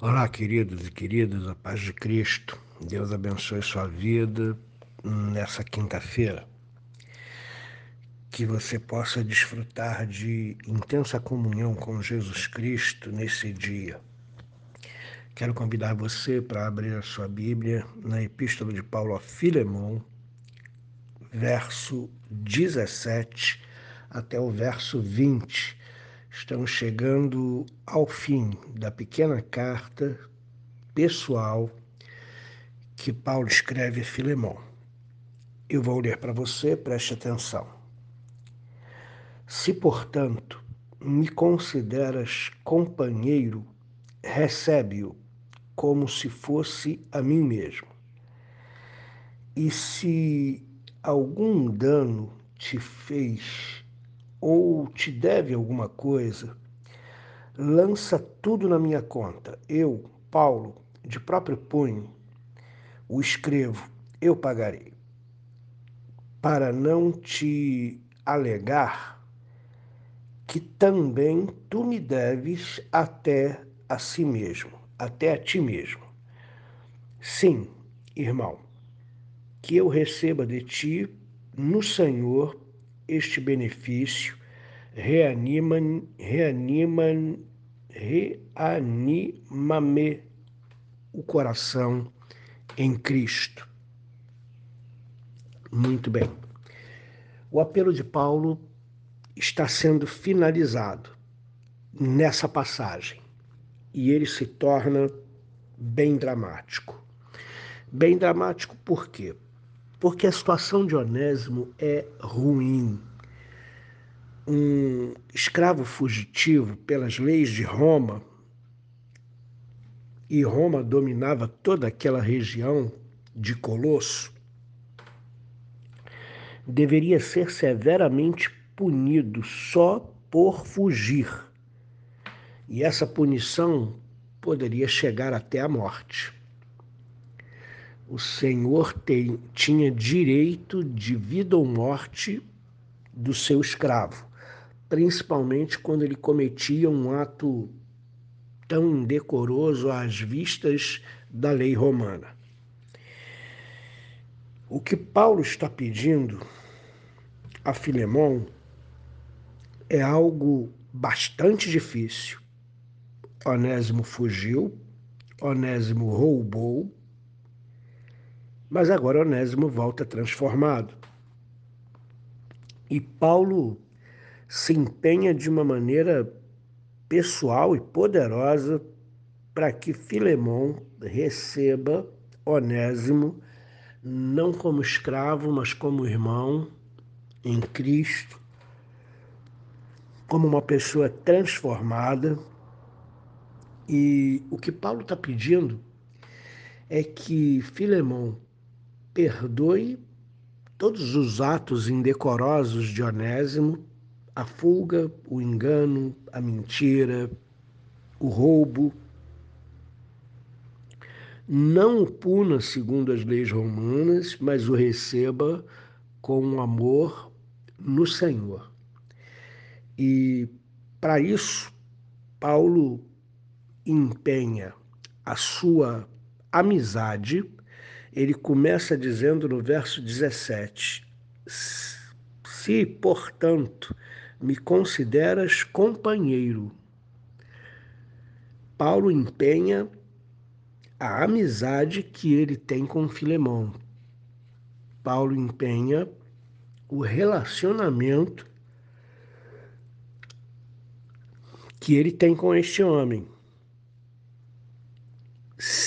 Olá, queridos e queridas, a paz de Cristo. Deus abençoe sua vida nessa quinta-feira. Que você possa desfrutar de intensa comunhão com Jesus Cristo nesse dia. Quero convidar você para abrir a sua Bíblia na Epístola de Paulo a Filemão, verso 17 até o verso 20 Estamos chegando ao fim da pequena carta pessoal que Paulo escreve a Filemão. Eu vou ler para você, preste atenção. Se, portanto, me consideras companheiro, recebe-o como se fosse a mim mesmo. E se algum dano te fez ou te deve alguma coisa, lança tudo na minha conta. Eu, Paulo, de próprio punho, o escrevo, eu pagarei. Para não te alegar que também tu me deves até a si mesmo, até a ti mesmo. Sim, irmão, que eu receba de ti no Senhor este benefício reanima, reanima, reanima-me o coração em Cristo. Muito bem. O apelo de Paulo está sendo finalizado nessa passagem e ele se torna bem dramático. Bem dramático por quê? Porque a situação de Onésimo é ruim. Um escravo fugitivo pelas leis de Roma, e Roma dominava toda aquela região de Colosso, deveria ser severamente punido só por fugir. E essa punição poderia chegar até a morte o Senhor tem, tinha direito de vida ou morte do seu escravo, principalmente quando ele cometia um ato tão indecoroso às vistas da lei romana. O que Paulo está pedindo a Filemão é algo bastante difícil. Onésimo fugiu, Onésimo roubou, mas agora Onésimo volta transformado. E Paulo se empenha de uma maneira pessoal e poderosa para que Filemão receba Onésimo não como escravo, mas como irmão em Cristo, como uma pessoa transformada. E o que Paulo está pedindo é que Filemão perdoe todos os atos indecorosos de Onésimo, a fuga, o engano, a mentira, o roubo. Não o puna segundo as leis romanas, mas o receba com amor no Senhor. E para isso, Paulo empenha a sua amizade ele começa dizendo no verso 17: Se, portanto, me consideras companheiro, Paulo empenha a amizade que ele tem com Filemão. Paulo empenha o relacionamento que ele tem com este homem.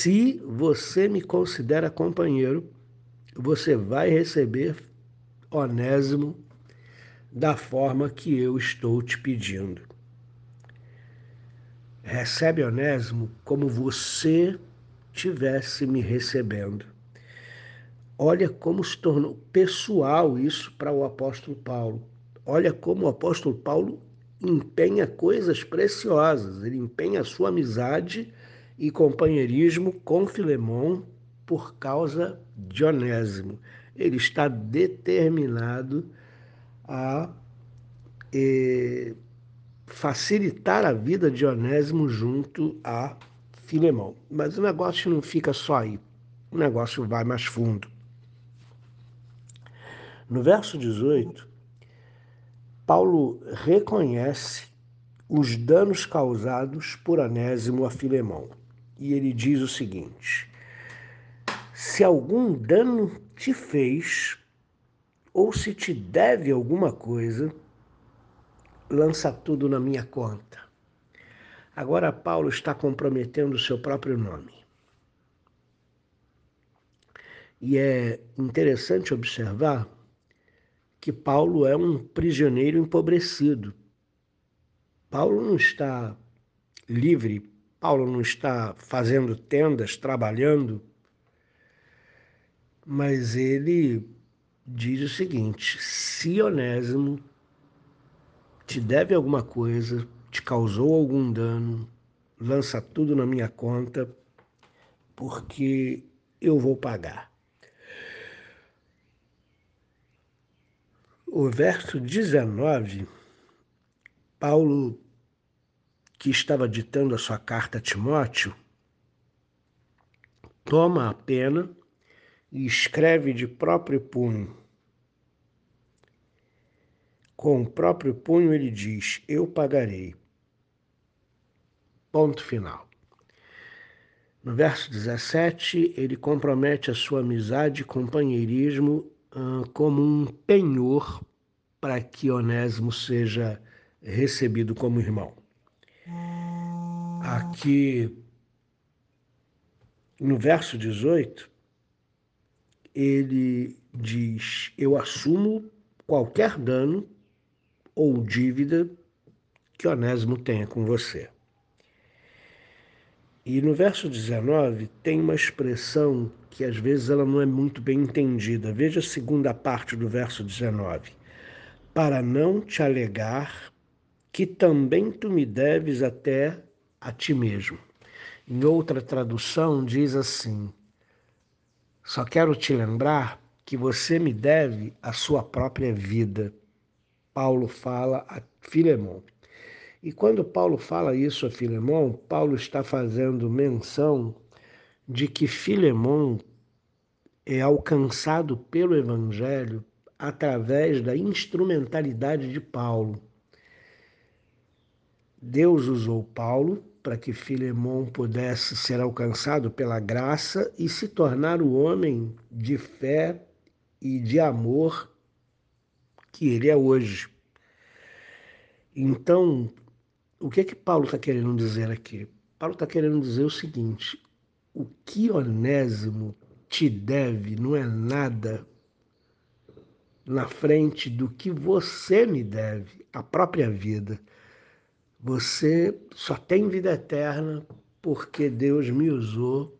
Se você me considera companheiro, você vai receber Onésimo da forma que eu estou te pedindo. Recebe Onésimo como você tivesse me recebendo. Olha como se tornou pessoal isso para o apóstolo Paulo. Olha como o apóstolo Paulo empenha coisas preciosas. Ele empenha a sua amizade e companheirismo com Filemão por causa de Onésimo. Ele está determinado a eh, facilitar a vida de Onésimo junto a Filemão. Mas o negócio não fica só aí, o negócio vai mais fundo. No verso 18, Paulo reconhece os danos causados por Anésimo a Filemão. E ele diz o seguinte: Se algum dano te fez, ou se te deve alguma coisa, lança tudo na minha conta. Agora Paulo está comprometendo o seu próprio nome. E é interessante observar que Paulo é um prisioneiro empobrecido. Paulo não está livre, Paulo não está fazendo tendas, trabalhando, mas ele diz o seguinte: se Onésimo te deve alguma coisa, te causou algum dano, lança tudo na minha conta, porque eu vou pagar. o verso 19, Paulo, que estava ditando a sua carta a Timóteo, toma a pena e escreve de próprio punho. Com o próprio punho ele diz: Eu pagarei. Ponto final. No verso 17, ele compromete a sua amizade e companheirismo como um penhor para que Onésimo seja recebido como irmão. Aqui no verso 18, ele diz: Eu assumo qualquer dano ou dívida que Onésimo tenha com você. E no verso 19 tem uma expressão que às vezes ela não é muito bem entendida. Veja a segunda parte do verso 19. Para não te alegar que também tu me deves até a ti mesmo. Em outra tradução diz assim: Só quero te lembrar que você me deve a sua própria vida. Paulo fala a Filemão. E quando Paulo fala isso a Filemão, Paulo está fazendo menção de que Filemão é alcançado pelo Evangelho através da instrumentalidade de Paulo. Deus usou Paulo para que Filemão pudesse ser alcançado pela graça e se tornar o homem de fé e de amor que ele é hoje. Então, o que é que Paulo está querendo dizer aqui? Paulo está querendo dizer o seguinte: o que Onésimo te deve não é nada na frente do que você me deve, a própria vida. Você só tem vida eterna porque Deus me usou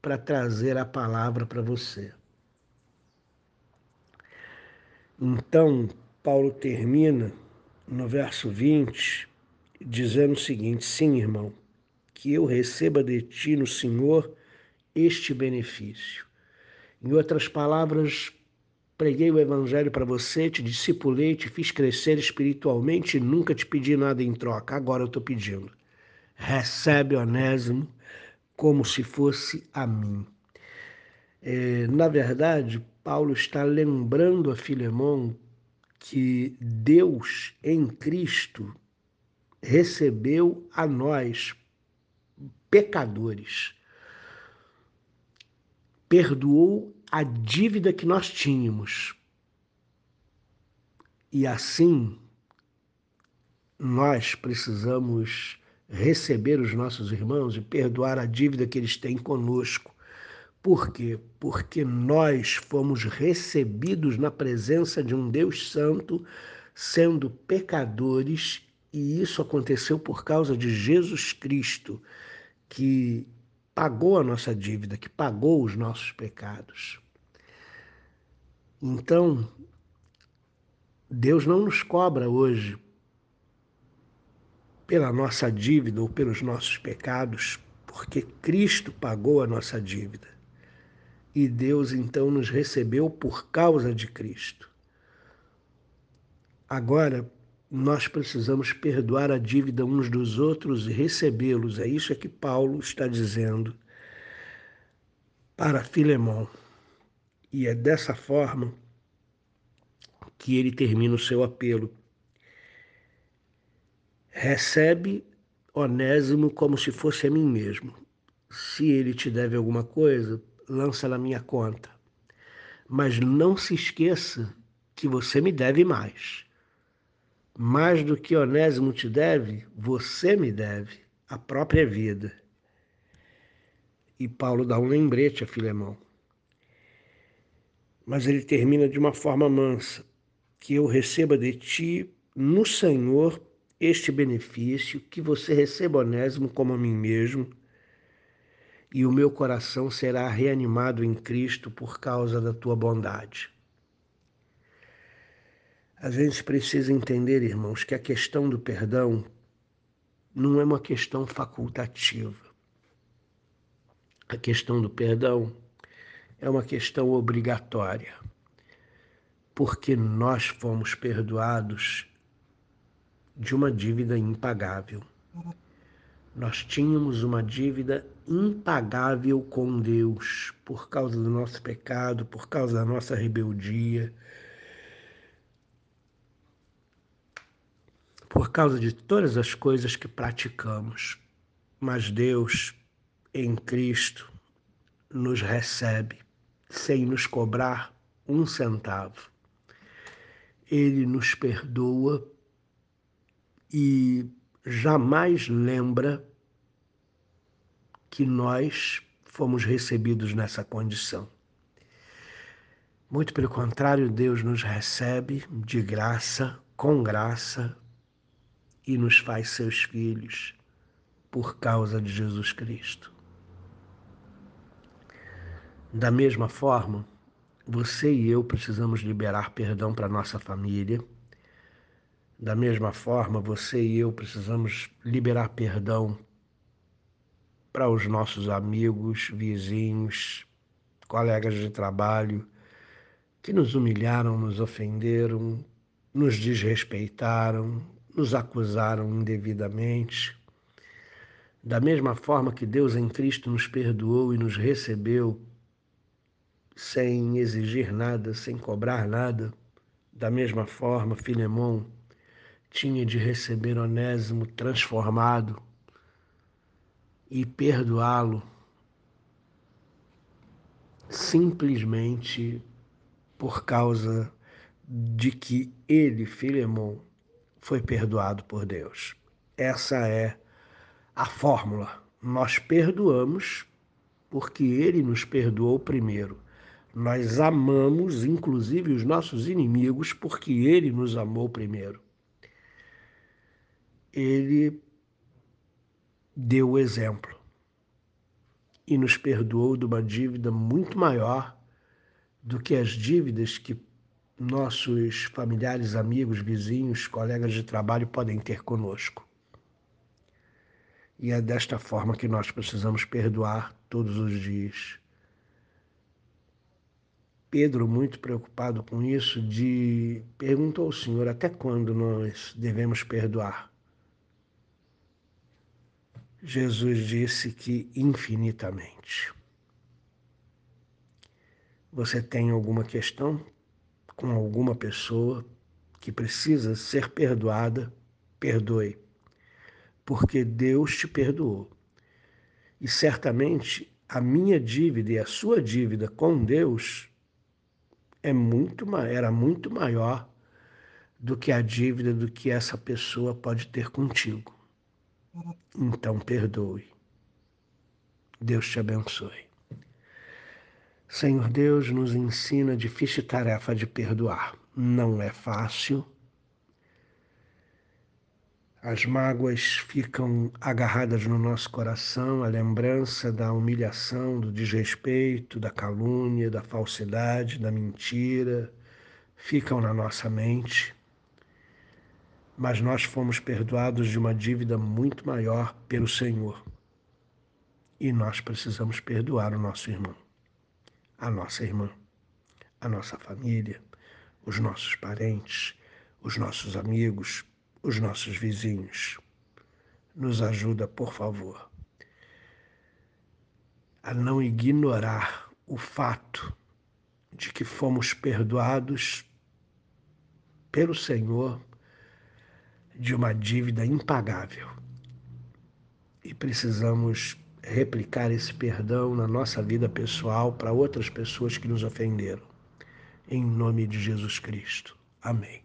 para trazer a palavra para você. Então, Paulo termina no verso 20 dizendo o seguinte: Sim, irmão, que eu receba de ti no Senhor este benefício. Em outras palavras, preguei o Evangelho para você, te discipulei, te fiz crescer espiritualmente e nunca te pedi nada em troca. Agora eu estou pedindo. Recebe Onésimo como se fosse a mim. É, na verdade, Paulo está lembrando a Filemão que Deus em Cristo recebeu a nós, pecadores, perdoou a dívida que nós tínhamos. E assim, nós precisamos receber os nossos irmãos e perdoar a dívida que eles têm conosco. Por quê? Porque nós fomos recebidos na presença de um Deus Santo, sendo pecadores e isso aconteceu por causa de Jesus Cristo, que pagou a nossa dívida, que pagou os nossos pecados. Então, Deus não nos cobra hoje pela nossa dívida ou pelos nossos pecados, porque Cristo pagou a nossa dívida. E Deus então nos recebeu por causa de Cristo. Agora, nós precisamos perdoar a dívida uns dos outros e recebê-los. É isso que Paulo está dizendo para Filemão. E é dessa forma que ele termina o seu apelo. Recebe Onésimo como se fosse a mim mesmo. Se ele te deve alguma coisa, lança na minha conta. Mas não se esqueça que você me deve mais. Mais do que Onésimo te deve, você me deve a própria vida. E Paulo dá um lembrete a Filemão. Mas ele termina de uma forma mansa: que eu receba de ti no Senhor este benefício, que você receba Onésimo como a mim mesmo, e o meu coração será reanimado em Cristo por causa da tua bondade. A gente precisa entender, irmãos, que a questão do perdão não é uma questão facultativa. A questão do perdão é uma questão obrigatória, porque nós fomos perdoados de uma dívida impagável. Nós tínhamos uma dívida impagável com Deus por causa do nosso pecado, por causa da nossa rebeldia, por causa de todas as coisas que praticamos. Mas Deus, em Cristo, nos recebe sem nos cobrar um centavo. Ele nos perdoa e jamais lembra que nós fomos recebidos nessa condição. Muito pelo contrário, Deus nos recebe de graça, com graça, e nos faz seus filhos por causa de Jesus Cristo. Da mesma forma, você e eu precisamos liberar perdão para nossa família. Da mesma forma, você e eu precisamos liberar perdão para os nossos amigos, vizinhos, colegas de trabalho que nos humilharam, nos ofenderam, nos desrespeitaram, nos acusaram indevidamente. Da mesma forma que Deus em Cristo nos perdoou e nos recebeu sem exigir nada, sem cobrar nada, da mesma forma, Filemão tinha de receber Onésimo transformado e perdoá-lo simplesmente por causa de que ele, Filemão, foi perdoado por Deus. Essa é a fórmula. Nós perdoamos porque Ele nos perdoou primeiro. Nós amamos, inclusive, os nossos inimigos porque Ele nos amou primeiro. Ele deu o exemplo e nos perdoou de uma dívida muito maior do que as dívidas que nossos familiares, amigos, vizinhos, colegas de trabalho podem ter conosco. E é desta forma que nós precisamos perdoar todos os dias. Pedro, muito preocupado com isso, de perguntou ao Senhor até quando nós devemos perdoar. Jesus disse que infinitamente. Você tem alguma questão? com alguma pessoa que precisa ser perdoada, perdoe, porque Deus te perdoou. E certamente a minha dívida e a sua dívida com Deus é muito, era muito maior do que a dívida do que essa pessoa pode ter contigo. Então perdoe. Deus te abençoe. Senhor Deus, nos ensina a difícil tarefa de perdoar. Não é fácil. As mágoas ficam agarradas no nosso coração, a lembrança da humilhação, do desrespeito, da calúnia, da falsidade, da mentira, ficam na nossa mente. Mas nós fomos perdoados de uma dívida muito maior pelo Senhor. E nós precisamos perdoar o nosso irmão a nossa irmã, a nossa família, os nossos parentes, os nossos amigos, os nossos vizinhos. Nos ajuda, por favor, a não ignorar o fato de que fomos perdoados pelo Senhor de uma dívida impagável. E precisamos replicar esse perdão na nossa vida pessoal para outras pessoas que nos ofenderam. Em nome de Jesus Cristo. Amém.